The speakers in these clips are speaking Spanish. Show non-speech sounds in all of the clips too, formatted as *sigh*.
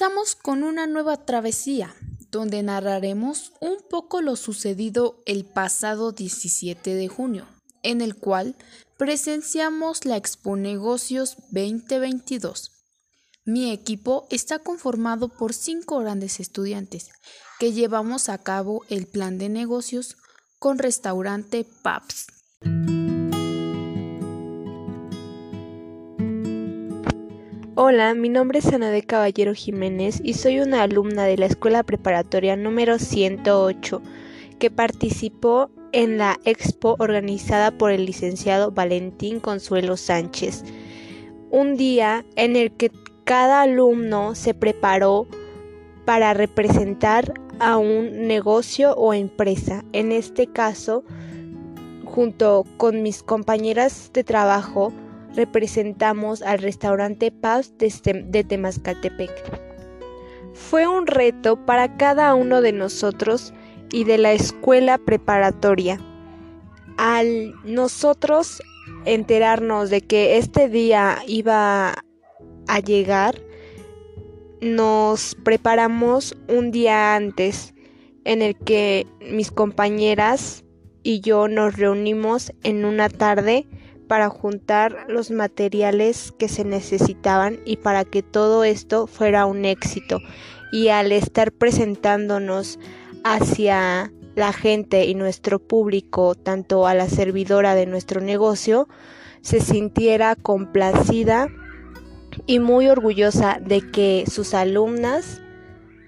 Comenzamos con una nueva travesía, donde narraremos un poco lo sucedido el pasado 17 de junio, en el cual presenciamos la Expo Negocios 2022. Mi equipo está conformado por cinco grandes estudiantes que llevamos a cabo el plan de negocios con restaurante Paps. Hola, mi nombre es Ana de Caballero Jiménez y soy una alumna de la Escuela Preparatoria número 108 que participó en la expo organizada por el licenciado Valentín Consuelo Sánchez. Un día en el que cada alumno se preparó para representar a un negocio o empresa. En este caso, junto con mis compañeras de trabajo, representamos al restaurante Paz de Temascatepec. Fue un reto para cada uno de nosotros y de la escuela preparatoria. Al nosotros enterarnos de que este día iba a llegar, nos preparamos un día antes en el que mis compañeras y yo nos reunimos en una tarde para juntar los materiales que se necesitaban y para que todo esto fuera un éxito. Y al estar presentándonos hacia la gente y nuestro público, tanto a la servidora de nuestro negocio, se sintiera complacida y muy orgullosa de que sus alumnas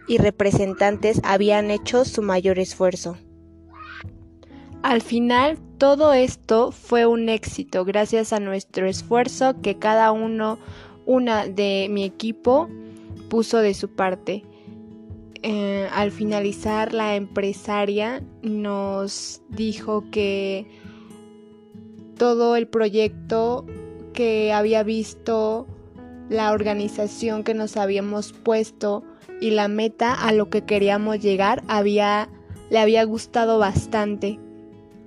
y representantes habían hecho su mayor esfuerzo. Al final, todo esto fue un éxito gracias a nuestro esfuerzo que cada uno, una de mi equipo, puso de su parte. Eh, al finalizar, la empresaria nos dijo que todo el proyecto que había visto, la organización que nos habíamos puesto y la meta a lo que queríamos llegar le había gustado bastante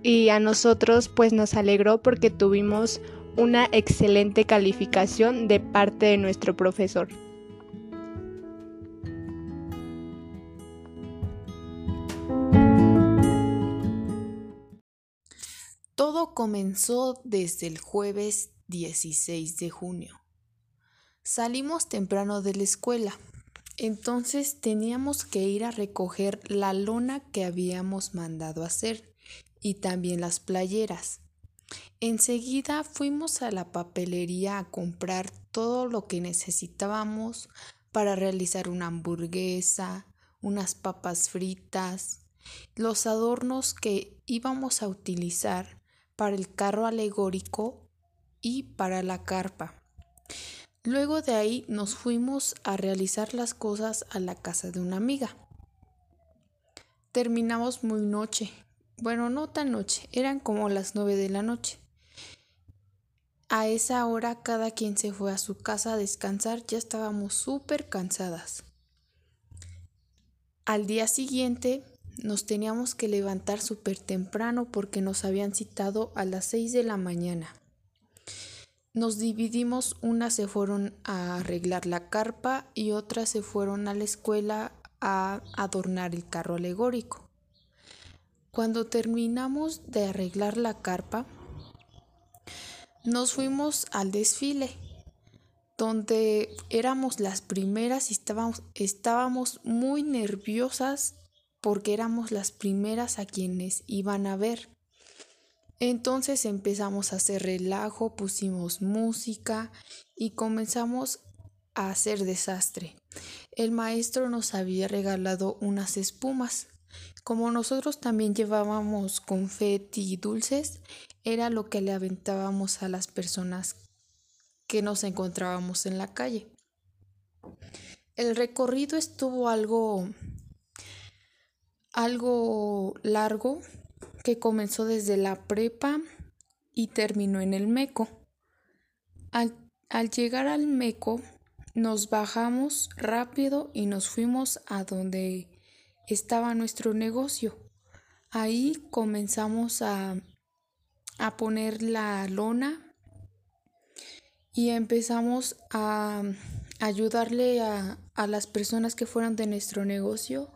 y a nosotros pues nos alegró porque tuvimos una excelente calificación de parte de nuestro profesor. Todo comenzó desde el jueves 16 de junio. Salimos temprano de la escuela, entonces teníamos que ir a recoger la lona que habíamos mandado hacer y también las playeras. Enseguida fuimos a la papelería a comprar todo lo que necesitábamos para realizar una hamburguesa, unas papas fritas, los adornos que íbamos a utilizar para el carro alegórico y para la carpa. Luego de ahí nos fuimos a realizar las cosas a la casa de una amiga. Terminamos muy noche, bueno, no tan noche, eran como las nueve de la noche. A esa hora cada quien se fue a su casa a descansar, ya estábamos súper cansadas. Al día siguiente nos teníamos que levantar súper temprano porque nos habían citado a las seis de la mañana. Nos dividimos, unas se fueron a arreglar la carpa y otras se fueron a la escuela a adornar el carro alegórico. Cuando terminamos de arreglar la carpa, nos fuimos al desfile, donde éramos las primeras y estábamos, estábamos muy nerviosas porque éramos las primeras a quienes iban a ver. Entonces empezamos a hacer relajo, pusimos música y comenzamos a hacer desastre. El maestro nos había regalado unas espumas como nosotros también llevábamos confeti y dulces, era lo que le aventábamos a las personas que nos encontrábamos en la calle. El recorrido estuvo algo algo largo que comenzó desde la prepa y terminó en el Meco. Al, al, llegar al Meco nos bajamos rápido y nos fuimos a donde estaba nuestro negocio. Ahí comenzamos a, a poner la lona y empezamos a, ayudarle a, a las personas que fueron de nuestro negocio.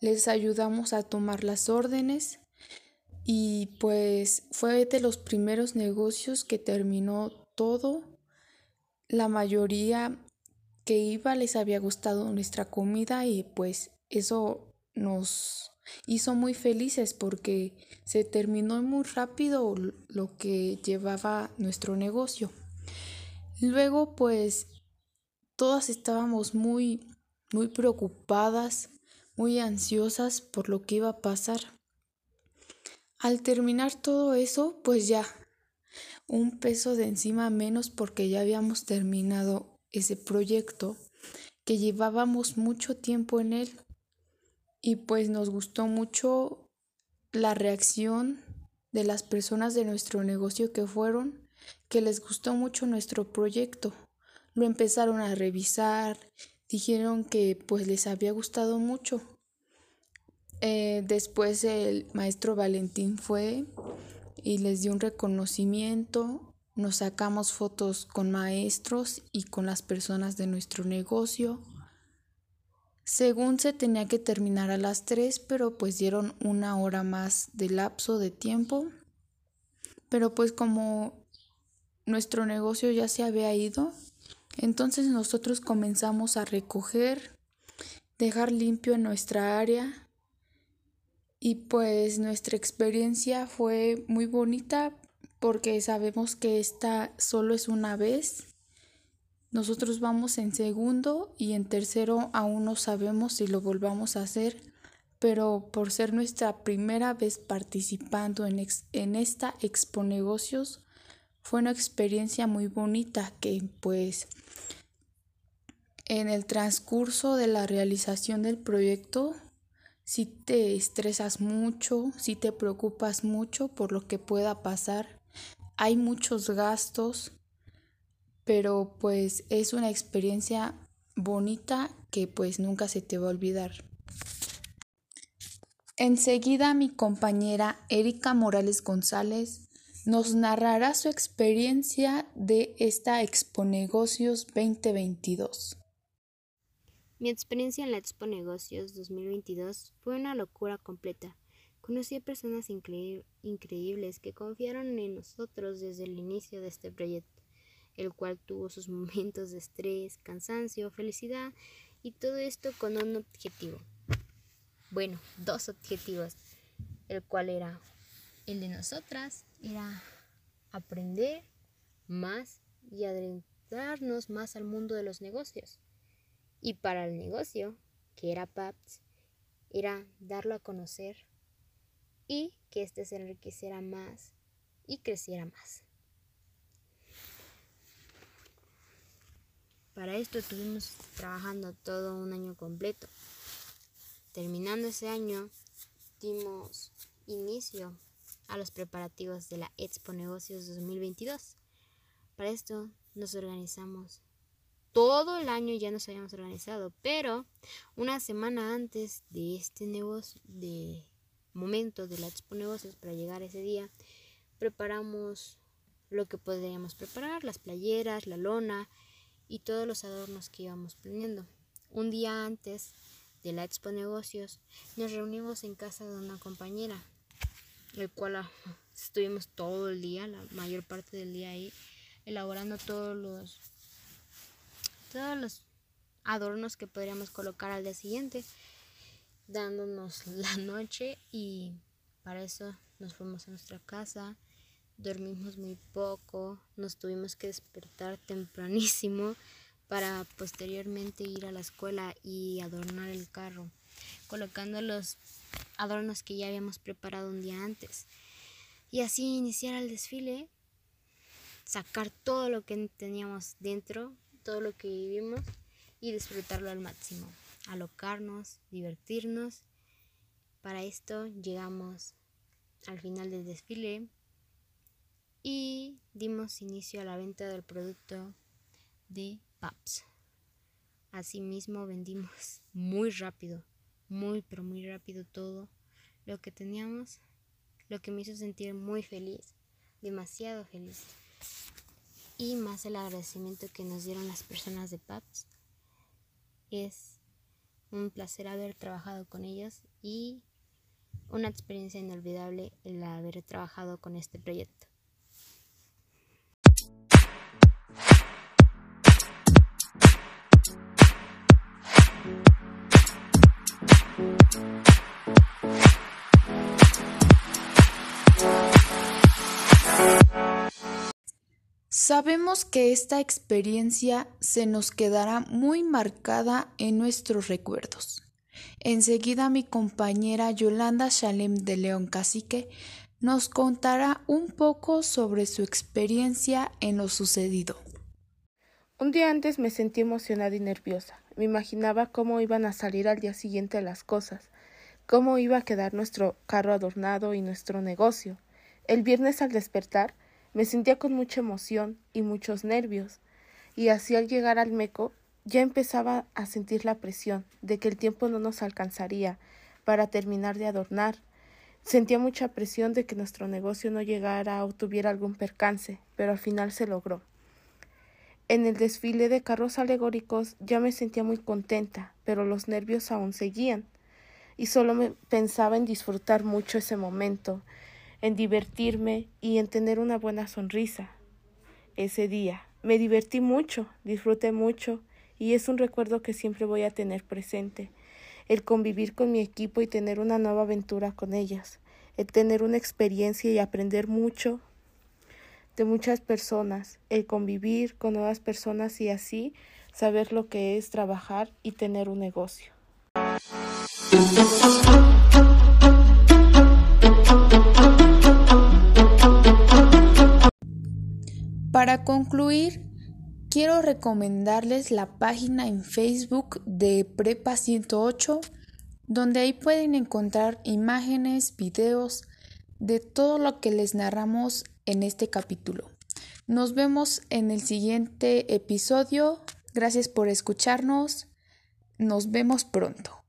Les ayudamos a tomar las órdenes y pues fue de los primeros negocios que terminó todo. La mayoría que iba les había gustado nuestra comida y pues eso nos hizo muy felices porque se terminó muy rápido lo que llevaba nuestro negocio. Luego pues todas estábamos muy muy preocupadas, muy ansiosas por lo que iba a pasar. Al terminar todo eso, pues ya un peso de encima menos porque ya habíamos terminado ese proyecto que llevábamos mucho tiempo en él y pues nos gustó mucho la reacción de las personas de nuestro negocio que fueron, que les gustó mucho nuestro proyecto. Lo empezaron a revisar, dijeron que pues les había gustado mucho. Eh, después el maestro Valentín fue y les dio un reconocimiento nos sacamos fotos con maestros y con las personas de nuestro negocio. Según se tenía que terminar a las 3, pero pues dieron una hora más de lapso de tiempo. Pero pues como nuestro negocio ya se había ido, entonces nosotros comenzamos a recoger, dejar limpio en nuestra área y pues nuestra experiencia fue muy bonita porque sabemos que esta solo es una vez. Nosotros vamos en segundo y en tercero aún no sabemos si lo volvamos a hacer, pero por ser nuestra primera vez participando en, en esta Expo Negocios, fue una experiencia muy bonita que pues en el transcurso de la realización del proyecto si te estresas mucho, si te preocupas mucho por lo que pueda pasar. Hay muchos gastos, pero pues es una experiencia bonita que pues nunca se te va a olvidar. Enseguida mi compañera Erika Morales González nos narrará su experiencia de esta Expo Negocios 2022. Mi experiencia en la Expo Negocios 2022 fue una locura completa. Conocí a personas increíbles que confiaron en nosotros desde el inicio de este proyecto, el cual tuvo sus *laughs* momentos de estrés, cansancio, felicidad y todo esto con un objetivo. Bueno, dos objetivos, el cual era el de nosotras, era aprender más y adentrarnos más al mundo de los negocios. Y para el negocio, que era PAPS, era darlo a conocer y que éste se enriqueciera más y creciera más. Para esto estuvimos trabajando todo un año completo. Terminando ese año, dimos inicio a los preparativos de la Expo Negocios 2022. Para esto nos organizamos. Todo el año ya nos habíamos organizado, pero una semana antes de este negocio, de momento de la Expo Negocios para llegar ese día, preparamos lo que podríamos preparar, las playeras, la lona y todos los adornos que íbamos planeando. Un día antes de la Expo Negocios nos reunimos en casa de una compañera, el cual ah, estuvimos todo el día, la mayor parte del día ahí, elaborando todos los todos los adornos que podríamos colocar al día siguiente dándonos la noche y para eso nos fuimos a nuestra casa, dormimos muy poco, nos tuvimos que despertar tempranísimo para posteriormente ir a la escuela y adornar el carro, colocando los adornos que ya habíamos preparado un día antes. Y así iniciar el desfile, sacar todo lo que teníamos dentro, todo lo que vivimos y disfrutarlo al máximo alocarnos, divertirnos. Para esto llegamos al final del desfile y dimos inicio a la venta del producto de PAPS. Asimismo vendimos muy rápido, muy pero muy rápido todo lo que teníamos, lo que me hizo sentir muy feliz, demasiado feliz. Y más el agradecimiento que nos dieron las personas de PAPS Es un placer haber trabajado con ellos y una experiencia inolvidable el haber trabajado con este proyecto. Sabemos que esta experiencia se nos quedará muy marcada en nuestros recuerdos. Enseguida mi compañera Yolanda Shalem de León Cacique nos contará un poco sobre su experiencia en lo sucedido. Un día antes me sentí emocionada y nerviosa. Me imaginaba cómo iban a salir al día siguiente las cosas, cómo iba a quedar nuestro carro adornado y nuestro negocio. El viernes al despertar me sentía con mucha emoción y muchos nervios, y así al llegar al Meco ya empezaba a sentir la presión de que el tiempo no nos alcanzaría para terminar de adornar. Sentía mucha presión de que nuestro negocio no llegara o tuviera algún percance, pero al final se logró. En el desfile de carros alegóricos ya me sentía muy contenta, pero los nervios aún seguían, y solo me pensaba en disfrutar mucho ese momento, en divertirme y en tener una buena sonrisa. Ese día me divertí mucho, disfruté mucho y es un recuerdo que siempre voy a tener presente. El convivir con mi equipo y tener una nueva aventura con ellas, el tener una experiencia y aprender mucho de muchas personas, el convivir con nuevas personas y así saber lo que es trabajar y tener un negocio. Para concluir, quiero recomendarles la página en Facebook de Prepa 108, donde ahí pueden encontrar imágenes, videos de todo lo que les narramos en este capítulo. Nos vemos en el siguiente episodio. Gracias por escucharnos. Nos vemos pronto.